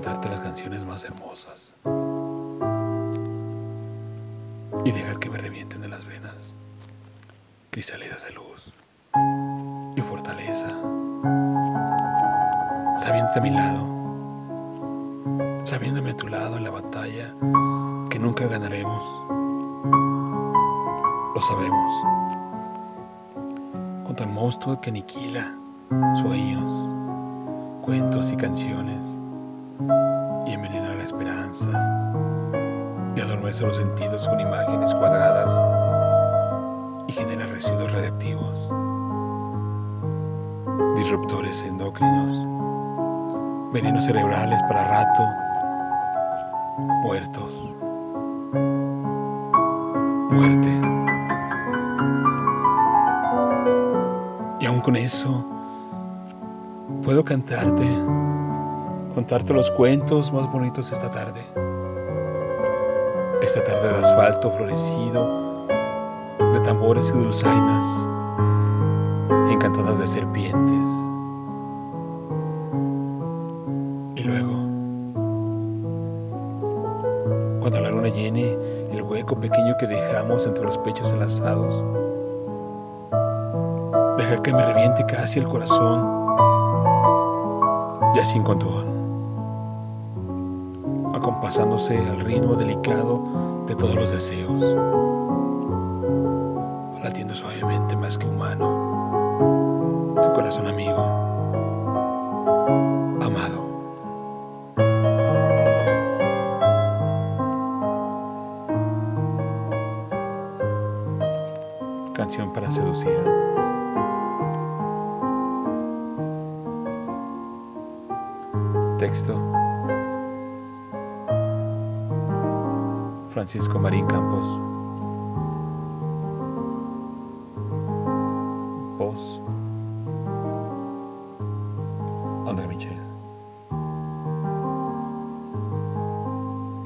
canciones más hermosas y dejar que me revienten de las venas cristalidas de luz y fortaleza, sabiéndote a mi lado, sabiéndome a tu lado en la batalla que nunca ganaremos. Lo sabemos. Contra el monstruo que aniquila sueños, cuentos y canciones y envenena la esperanza y adormece los sentidos con imágenes cuadradas y genera residuos radiactivos, disruptores endocrinos, venenos cerebrales para rato, muertos, muerte. Y aún con eso, puedo cantarte, contarte los cuentos más bonitos esta tarde. Esta tarde de asfalto florecido, de tambores y dulzainas, encantadas de serpientes. Y luego, cuando la luna llene el hueco pequeño que dejamos entre los pechos enlazados, dejar que me reviente casi el corazón, ya sin control, acompasándose al ritmo delicado de todos los deseos, latiendo suavemente más que humano, tu corazón amigo, amado. Canción para seducir. Texto. Francisco Marín Campos. Voz.